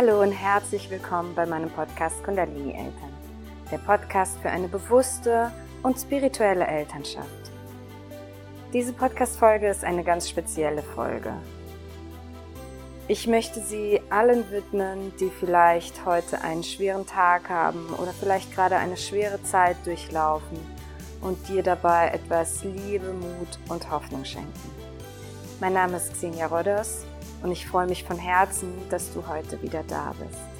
Hallo und herzlich willkommen bei meinem Podcast Kundalini Eltern, der Podcast für eine bewusste und spirituelle Elternschaft. Diese Podcast-Folge ist eine ganz spezielle Folge. Ich möchte sie allen widmen, die vielleicht heute einen schweren Tag haben oder vielleicht gerade eine schwere Zeit durchlaufen und dir dabei etwas Liebe, Mut und Hoffnung schenken. Mein Name ist Xenia Rodders und ich freue mich von Herzen, dass du heute wieder da bist.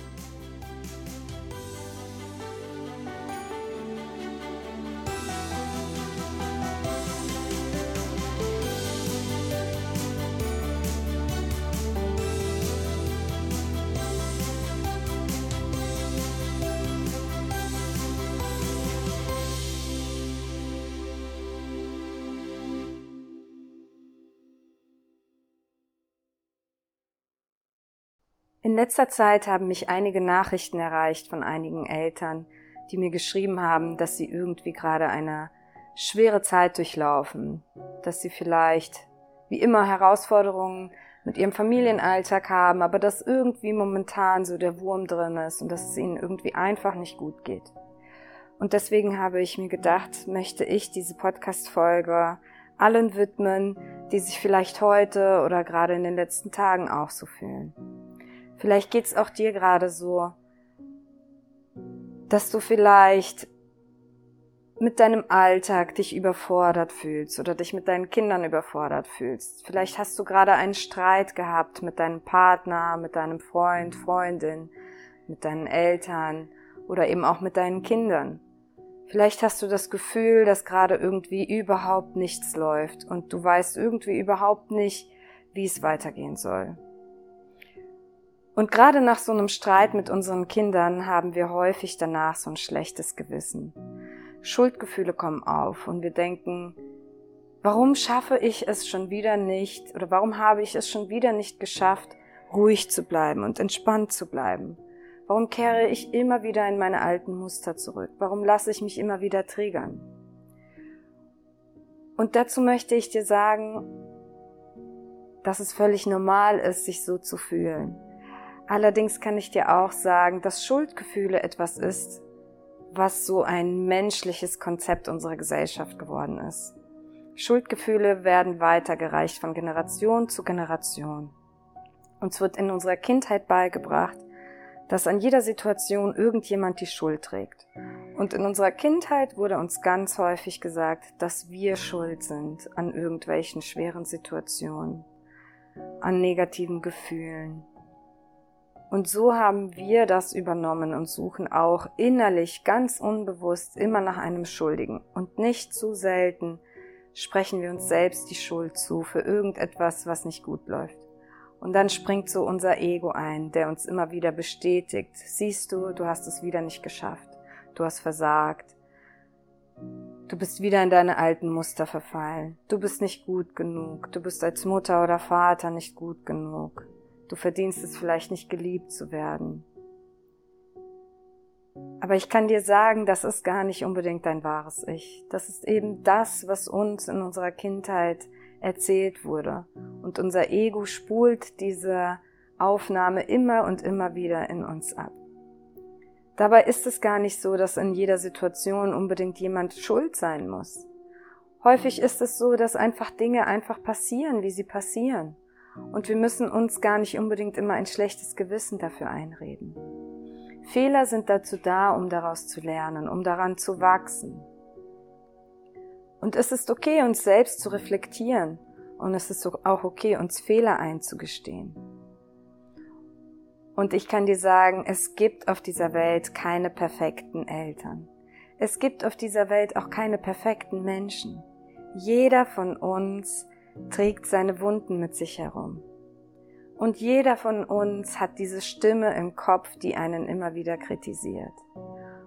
Letzter Zeit haben mich einige Nachrichten erreicht von einigen Eltern, die mir geschrieben haben, dass sie irgendwie gerade eine schwere Zeit durchlaufen, dass sie vielleicht wie immer Herausforderungen mit ihrem Familienalltag haben, aber dass irgendwie momentan so der Wurm drin ist und dass es ihnen irgendwie einfach nicht gut geht. Und deswegen habe ich mir gedacht, möchte ich diese Podcast-Folge allen widmen, die sich vielleicht heute oder gerade in den letzten Tagen auch so fühlen. Vielleicht geht's auch dir gerade so, dass du vielleicht mit deinem Alltag dich überfordert fühlst oder dich mit deinen Kindern überfordert fühlst. Vielleicht hast du gerade einen Streit gehabt mit deinem Partner, mit deinem Freund, Freundin, mit deinen Eltern oder eben auch mit deinen Kindern. Vielleicht hast du das Gefühl, dass gerade irgendwie überhaupt nichts läuft und du weißt irgendwie überhaupt nicht, wie es weitergehen soll. Und gerade nach so einem Streit mit unseren Kindern haben wir häufig danach so ein schlechtes Gewissen. Schuldgefühle kommen auf und wir denken, warum schaffe ich es schon wieder nicht oder warum habe ich es schon wieder nicht geschafft, ruhig zu bleiben und entspannt zu bleiben? Warum kehre ich immer wieder in meine alten Muster zurück? Warum lasse ich mich immer wieder triggern? Und dazu möchte ich dir sagen, dass es völlig normal ist, sich so zu fühlen. Allerdings kann ich dir auch sagen, dass Schuldgefühle etwas ist, was so ein menschliches Konzept unserer Gesellschaft geworden ist. Schuldgefühle werden weitergereicht von Generation zu Generation. Uns wird in unserer Kindheit beigebracht, dass an jeder Situation irgendjemand die Schuld trägt. Und in unserer Kindheit wurde uns ganz häufig gesagt, dass wir schuld sind an irgendwelchen schweren Situationen, an negativen Gefühlen, und so haben wir das übernommen und suchen auch innerlich ganz unbewusst immer nach einem Schuldigen. Und nicht zu selten sprechen wir uns selbst die Schuld zu für irgendetwas, was nicht gut läuft. Und dann springt so unser Ego ein, der uns immer wieder bestätigt, siehst du, du hast es wieder nicht geschafft, du hast versagt, du bist wieder in deine alten Muster verfallen, du bist nicht gut genug, du bist als Mutter oder Vater nicht gut genug, Du verdienst es vielleicht nicht geliebt zu werden. Aber ich kann dir sagen, das ist gar nicht unbedingt dein wahres Ich. Das ist eben das, was uns in unserer Kindheit erzählt wurde. Und unser Ego spult diese Aufnahme immer und immer wieder in uns ab. Dabei ist es gar nicht so, dass in jeder Situation unbedingt jemand schuld sein muss. Häufig ist es so, dass einfach Dinge einfach passieren, wie sie passieren. Und wir müssen uns gar nicht unbedingt immer ein schlechtes Gewissen dafür einreden. Fehler sind dazu da, um daraus zu lernen, um daran zu wachsen. Und es ist okay, uns selbst zu reflektieren. Und es ist auch okay, uns Fehler einzugestehen. Und ich kann dir sagen, es gibt auf dieser Welt keine perfekten Eltern. Es gibt auf dieser Welt auch keine perfekten Menschen. Jeder von uns trägt seine Wunden mit sich herum. Und jeder von uns hat diese Stimme im Kopf, die einen immer wieder kritisiert.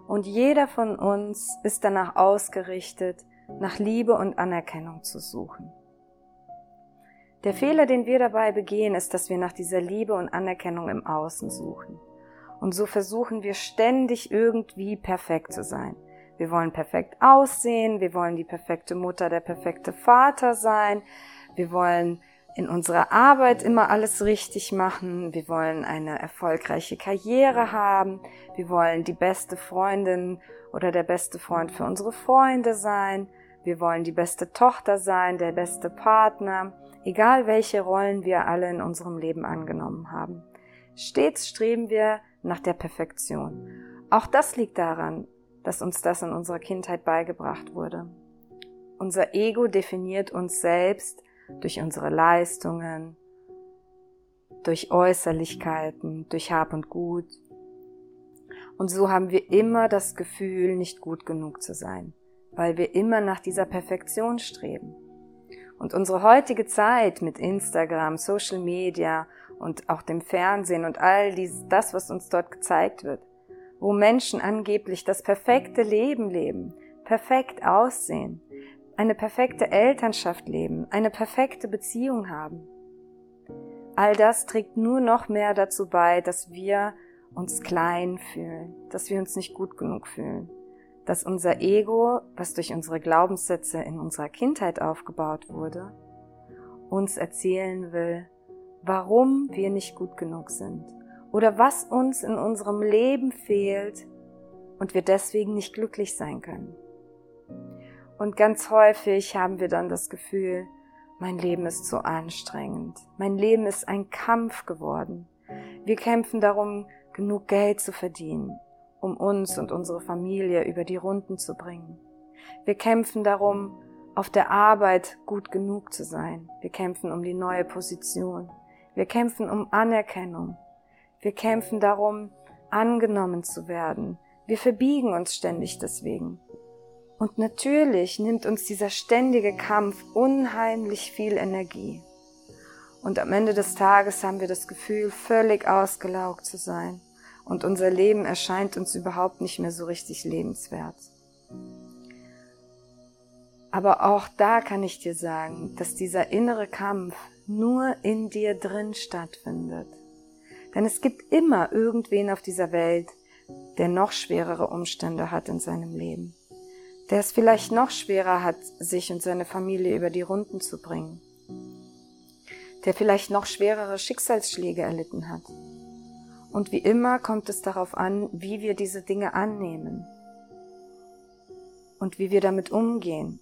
Und jeder von uns ist danach ausgerichtet, nach Liebe und Anerkennung zu suchen. Der Fehler, den wir dabei begehen, ist, dass wir nach dieser Liebe und Anerkennung im Außen suchen. Und so versuchen wir ständig irgendwie perfekt zu sein. Wir wollen perfekt aussehen, wir wollen die perfekte Mutter, der perfekte Vater sein, wir wollen in unserer Arbeit immer alles richtig machen. Wir wollen eine erfolgreiche Karriere haben. Wir wollen die beste Freundin oder der beste Freund für unsere Freunde sein. Wir wollen die beste Tochter sein, der beste Partner. Egal welche Rollen wir alle in unserem Leben angenommen haben. Stets streben wir nach der Perfektion. Auch das liegt daran, dass uns das in unserer Kindheit beigebracht wurde. Unser Ego definiert uns selbst durch unsere Leistungen, durch Äußerlichkeiten, durch Hab und Gut. Und so haben wir immer das Gefühl, nicht gut genug zu sein, weil wir immer nach dieser Perfektion streben. Und unsere heutige Zeit mit Instagram, Social Media und auch dem Fernsehen und all dies, das, was uns dort gezeigt wird, wo Menschen angeblich das perfekte Leben leben, perfekt aussehen, eine perfekte Elternschaft leben, eine perfekte Beziehung haben. All das trägt nur noch mehr dazu bei, dass wir uns klein fühlen, dass wir uns nicht gut genug fühlen, dass unser Ego, was durch unsere Glaubenssätze in unserer Kindheit aufgebaut wurde, uns erzählen will, warum wir nicht gut genug sind oder was uns in unserem Leben fehlt und wir deswegen nicht glücklich sein können. Und ganz häufig haben wir dann das Gefühl, mein Leben ist zu anstrengend. Mein Leben ist ein Kampf geworden. Wir kämpfen darum, genug Geld zu verdienen, um uns und unsere Familie über die Runden zu bringen. Wir kämpfen darum, auf der Arbeit gut genug zu sein. Wir kämpfen um die neue Position. Wir kämpfen um Anerkennung. Wir kämpfen darum, angenommen zu werden. Wir verbiegen uns ständig deswegen. Und natürlich nimmt uns dieser ständige Kampf unheimlich viel Energie. Und am Ende des Tages haben wir das Gefühl, völlig ausgelaugt zu sein. Und unser Leben erscheint uns überhaupt nicht mehr so richtig lebenswert. Aber auch da kann ich dir sagen, dass dieser innere Kampf nur in dir drin stattfindet. Denn es gibt immer irgendwen auf dieser Welt, der noch schwerere Umstände hat in seinem Leben der es vielleicht noch schwerer hat, sich und seine Familie über die Runden zu bringen, der vielleicht noch schwerere Schicksalsschläge erlitten hat. Und wie immer kommt es darauf an, wie wir diese Dinge annehmen und wie wir damit umgehen,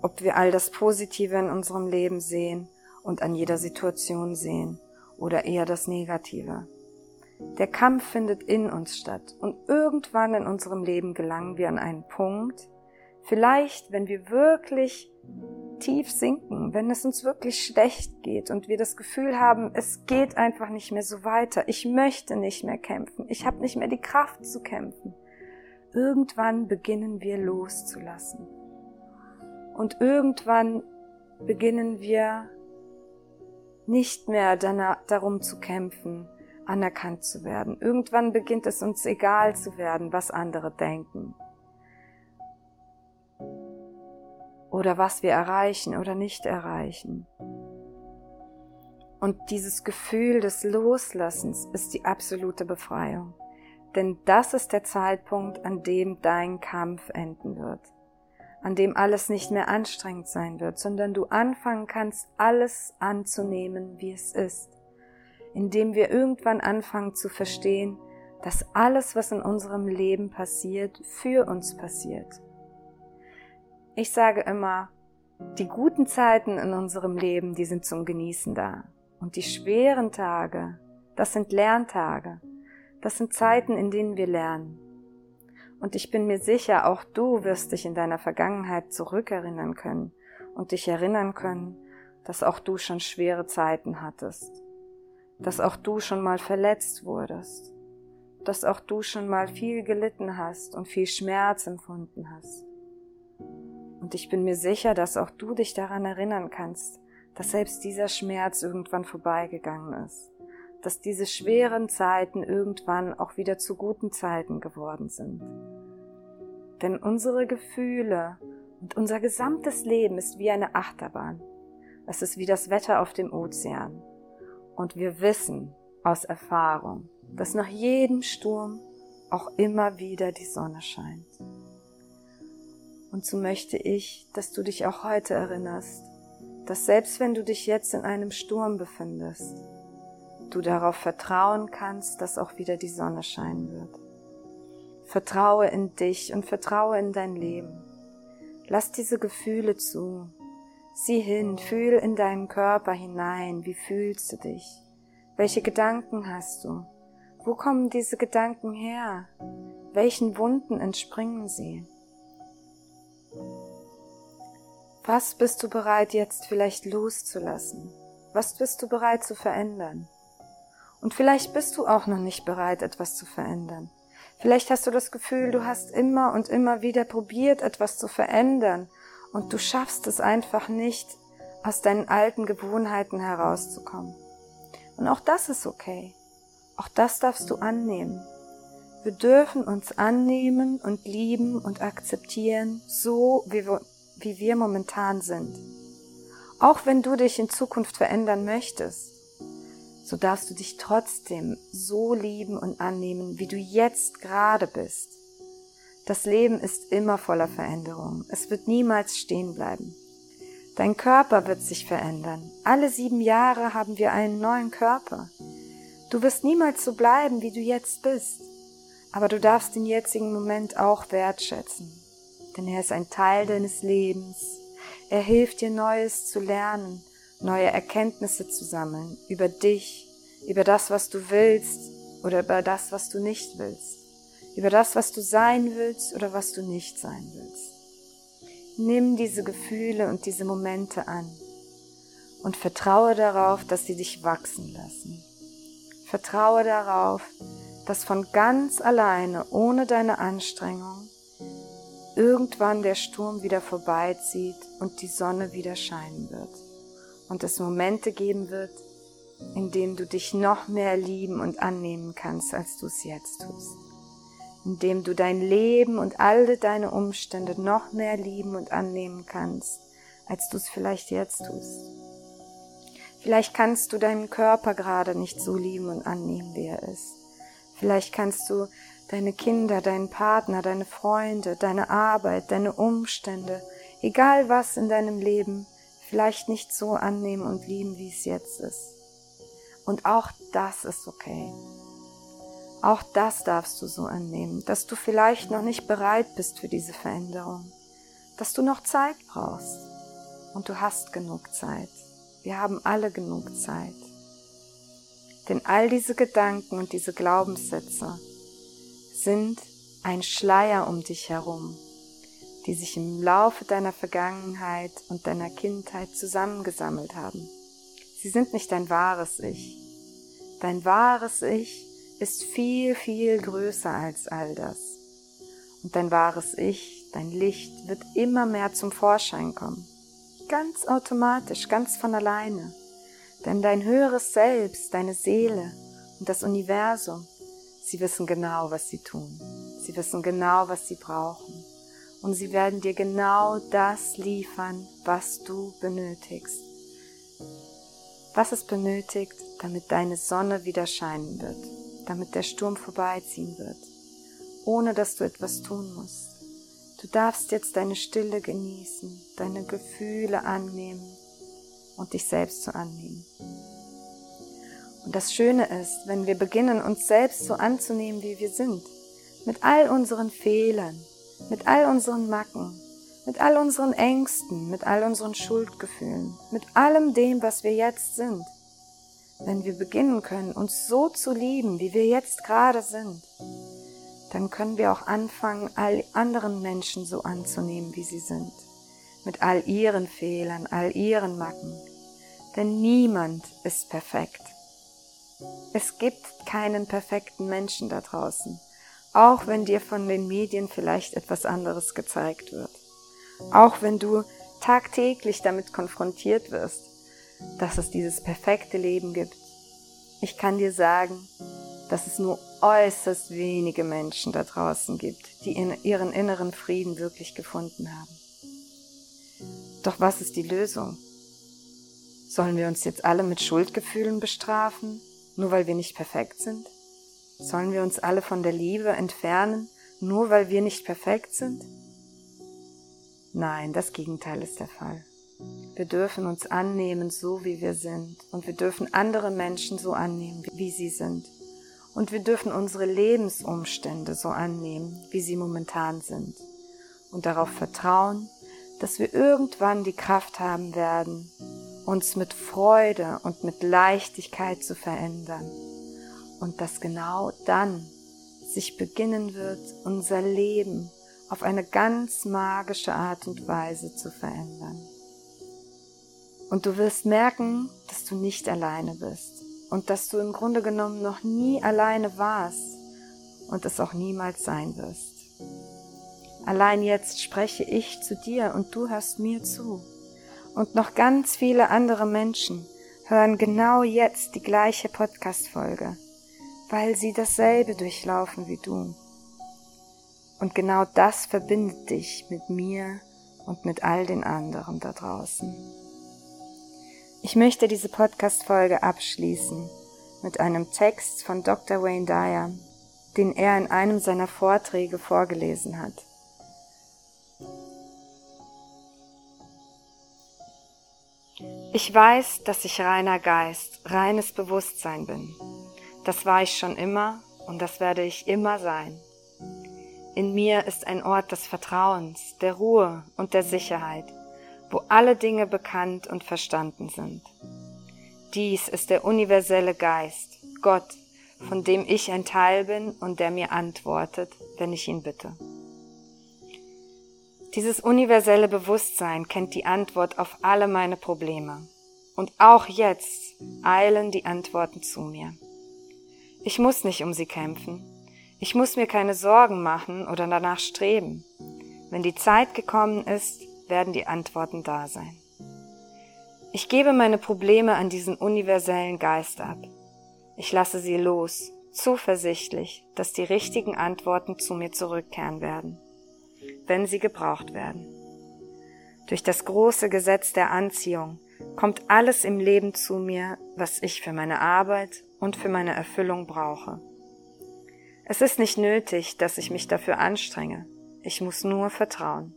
ob wir all das Positive in unserem Leben sehen und an jeder Situation sehen oder eher das Negative. Der Kampf findet in uns statt und irgendwann in unserem Leben gelangen wir an einen Punkt, Vielleicht, wenn wir wirklich tief sinken, wenn es uns wirklich schlecht geht und wir das Gefühl haben, es geht einfach nicht mehr so weiter, ich möchte nicht mehr kämpfen, ich habe nicht mehr die Kraft zu kämpfen. Irgendwann beginnen wir loszulassen. Und irgendwann beginnen wir nicht mehr darum zu kämpfen, anerkannt zu werden. Irgendwann beginnt es uns egal zu werden, was andere denken. Oder was wir erreichen oder nicht erreichen. Und dieses Gefühl des Loslassens ist die absolute Befreiung. Denn das ist der Zeitpunkt, an dem dein Kampf enden wird. An dem alles nicht mehr anstrengend sein wird, sondern du anfangen kannst, alles anzunehmen, wie es ist. Indem wir irgendwann anfangen zu verstehen, dass alles, was in unserem Leben passiert, für uns passiert ich sage immer, die guten Zeiten in unserem Leben, die sind zum Genießen da. Und die schweren Tage, das sind Lerntage. Das sind Zeiten, in denen wir lernen. Und ich bin mir sicher, auch du wirst dich in deiner Vergangenheit zurückerinnern können und dich erinnern können, dass auch du schon schwere Zeiten hattest, dass auch du schon mal verletzt wurdest, dass auch du schon mal viel gelitten hast und viel Schmerz empfunden hast. Und ich bin mir sicher, dass auch du dich daran erinnern kannst, dass selbst dieser Schmerz irgendwann vorbeigegangen ist, dass diese schweren Zeiten irgendwann auch wieder zu guten Zeiten geworden sind. Denn unsere Gefühle und unser gesamtes Leben ist wie eine Achterbahn. Es ist wie das Wetter auf dem Ozean. Und wir wissen aus Erfahrung, dass nach jedem Sturm auch immer wieder die Sonne scheint. Und so möchte ich, dass du dich auch heute erinnerst, dass selbst wenn du dich jetzt in einem Sturm befindest, du darauf vertrauen kannst, dass auch wieder die Sonne scheinen wird. Vertraue in dich und vertraue in dein Leben. Lass diese Gefühle zu. Sieh hin, fühl in deinen Körper hinein. Wie fühlst du dich? Welche Gedanken hast du? Wo kommen diese Gedanken her? Welchen Wunden entspringen sie? Was bist du bereit jetzt vielleicht loszulassen? Was bist du bereit zu verändern? Und vielleicht bist du auch noch nicht bereit, etwas zu verändern. Vielleicht hast du das Gefühl, du hast immer und immer wieder probiert, etwas zu verändern und du schaffst es einfach nicht, aus deinen alten Gewohnheiten herauszukommen. Und auch das ist okay. Auch das darfst du annehmen. Wir dürfen uns annehmen und lieben und akzeptieren, so wie wir, wie wir momentan sind. Auch wenn du dich in Zukunft verändern möchtest, so darfst du dich trotzdem so lieben und annehmen, wie du jetzt gerade bist. Das Leben ist immer voller Veränderungen. Es wird niemals stehen bleiben. Dein Körper wird sich verändern. Alle sieben Jahre haben wir einen neuen Körper. Du wirst niemals so bleiben, wie du jetzt bist. Aber du darfst den jetzigen Moment auch wertschätzen. Denn er ist ein Teil deines Lebens. Er hilft dir Neues zu lernen neue Erkenntnisse zu sammeln über dich, über das, was du willst oder über das, was du nicht willst, über das, was du sein willst oder was du nicht sein willst. Nimm diese Gefühle und diese Momente an und vertraue darauf, dass sie dich wachsen lassen. Vertraue darauf, dass von ganz alleine, ohne deine Anstrengung, irgendwann der Sturm wieder vorbeizieht und die Sonne wieder scheinen wird und es Momente geben wird, in denen du dich noch mehr lieben und annehmen kannst, als du es jetzt tust. In dem du dein Leben und alle deine Umstände noch mehr lieben und annehmen kannst, als du es vielleicht jetzt tust. Vielleicht kannst du deinen Körper gerade nicht so lieben und annehmen, wie er ist. Vielleicht kannst du deine Kinder, deinen Partner, deine Freunde, deine Arbeit, deine Umstände, egal was in deinem Leben, vielleicht nicht so annehmen und lieben, wie es jetzt ist. Und auch das ist okay. Auch das darfst du so annehmen, dass du vielleicht noch nicht bereit bist für diese Veränderung, dass du noch Zeit brauchst. Und du hast genug Zeit. Wir haben alle genug Zeit. Denn all diese Gedanken und diese Glaubenssätze sind ein Schleier um dich herum, die sich im Laufe deiner Vergangenheit und deiner Kindheit zusammengesammelt haben. Sie sind nicht dein wahres Ich. Dein wahres Ich ist viel, viel größer als all das. Und dein wahres Ich, dein Licht wird immer mehr zum Vorschein kommen. Ganz automatisch, ganz von alleine. Denn dein höheres Selbst, deine Seele und das Universum, sie wissen genau, was sie tun. Sie wissen genau, was sie brauchen und sie werden dir genau das liefern, was du benötigst. Was es benötigt, damit deine Sonne wieder scheinen wird, damit der Sturm vorbeiziehen wird, ohne dass du etwas tun musst. Du darfst jetzt deine Stille genießen, deine Gefühle annehmen und dich selbst zu annehmen. Und das Schöne ist, wenn wir beginnen, uns selbst so anzunehmen, wie wir sind, mit all unseren Fehlern, mit all unseren Macken, mit all unseren Ängsten, mit all unseren Schuldgefühlen, mit allem dem, was wir jetzt sind. Wenn wir beginnen können, uns so zu lieben, wie wir jetzt gerade sind, dann können wir auch anfangen, all anderen Menschen so anzunehmen, wie sie sind, mit all ihren Fehlern, all ihren Macken. Denn niemand ist perfekt. Es gibt keinen perfekten Menschen da draußen auch wenn dir von den Medien vielleicht etwas anderes gezeigt wird. Auch wenn du tagtäglich damit konfrontiert wirst, dass es dieses perfekte Leben gibt. Ich kann dir sagen, dass es nur äußerst wenige Menschen da draußen gibt, die in ihren inneren Frieden wirklich gefunden haben. Doch was ist die Lösung? Sollen wir uns jetzt alle mit Schuldgefühlen bestrafen, nur weil wir nicht perfekt sind? Sollen wir uns alle von der Liebe entfernen, nur weil wir nicht perfekt sind? Nein, das Gegenteil ist der Fall. Wir dürfen uns annehmen, so wie wir sind. Und wir dürfen andere Menschen so annehmen, wie sie sind. Und wir dürfen unsere Lebensumstände so annehmen, wie sie momentan sind. Und darauf vertrauen, dass wir irgendwann die Kraft haben werden, uns mit Freude und mit Leichtigkeit zu verändern. Und dass genau dann sich beginnen wird, unser Leben auf eine ganz magische Art und Weise zu verändern. Und du wirst merken, dass du nicht alleine bist und dass du im Grunde genommen noch nie alleine warst und es auch niemals sein wirst. Allein jetzt spreche ich zu dir und du hörst mir zu. Und noch ganz viele andere Menschen hören genau jetzt die gleiche Podcast-Folge, weil sie dasselbe durchlaufen wie du. Und genau das verbindet dich mit mir und mit all den anderen da draußen. Ich möchte diese Podcast-Folge abschließen mit einem Text von Dr. Wayne Dyer, den er in einem seiner Vorträge vorgelesen hat. Ich weiß, dass ich reiner Geist, reines Bewusstsein bin. Das war ich schon immer und das werde ich immer sein. In mir ist ein Ort des Vertrauens, der Ruhe und der Sicherheit wo alle Dinge bekannt und verstanden sind. Dies ist der universelle Geist, Gott, von dem ich ein Teil bin und der mir antwortet, wenn ich ihn bitte. Dieses universelle Bewusstsein kennt die Antwort auf alle meine Probleme. Und auch jetzt eilen die Antworten zu mir. Ich muss nicht um sie kämpfen. Ich muss mir keine Sorgen machen oder danach streben. Wenn die Zeit gekommen ist, werden die Antworten da sein. Ich gebe meine Probleme an diesen universellen Geist ab. Ich lasse sie los, zuversichtlich, dass die richtigen Antworten zu mir zurückkehren werden, wenn sie gebraucht werden. Durch das große Gesetz der Anziehung kommt alles im Leben zu mir, was ich für meine Arbeit und für meine Erfüllung brauche. Es ist nicht nötig, dass ich mich dafür anstrenge. Ich muss nur vertrauen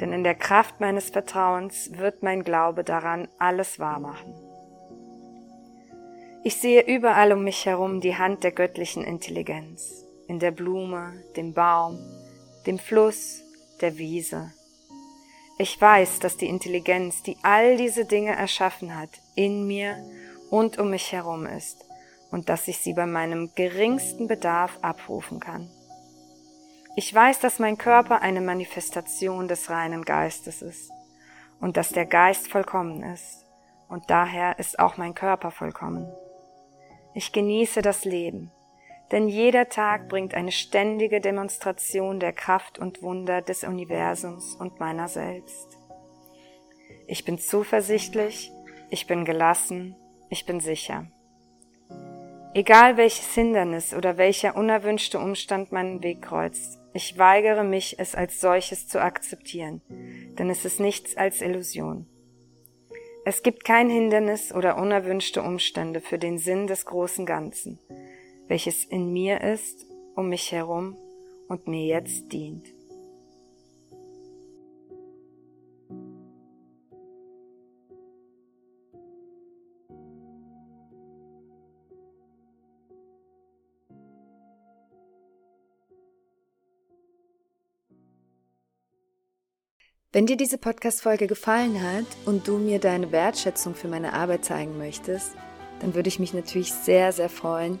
denn in der Kraft meines Vertrauens wird mein Glaube daran alles wahrmachen. Ich sehe überall um mich herum die Hand der göttlichen Intelligenz, in der Blume, dem Baum, dem Fluss, der Wiese. Ich weiß, dass die Intelligenz, die all diese Dinge erschaffen hat, in mir und um mich herum ist und dass ich sie bei meinem geringsten Bedarf abrufen kann. Ich weiß, dass mein Körper eine Manifestation des reinen Geistes ist und dass der Geist vollkommen ist und daher ist auch mein Körper vollkommen. Ich genieße das Leben, denn jeder Tag bringt eine ständige Demonstration der Kraft und Wunder des Universums und meiner selbst. Ich bin zuversichtlich, ich bin gelassen, ich bin sicher. Egal welches Hindernis oder welcher unerwünschte Umstand meinen Weg kreuzt, ich weigere mich, es als solches zu akzeptieren, denn es ist nichts als Illusion. Es gibt kein Hindernis oder unerwünschte Umstände für den Sinn des großen Ganzen, welches in mir ist, um mich herum und mir jetzt dient. Wenn dir diese Podcast-Folge gefallen hat und du mir deine Wertschätzung für meine Arbeit zeigen möchtest, dann würde ich mich natürlich sehr, sehr freuen,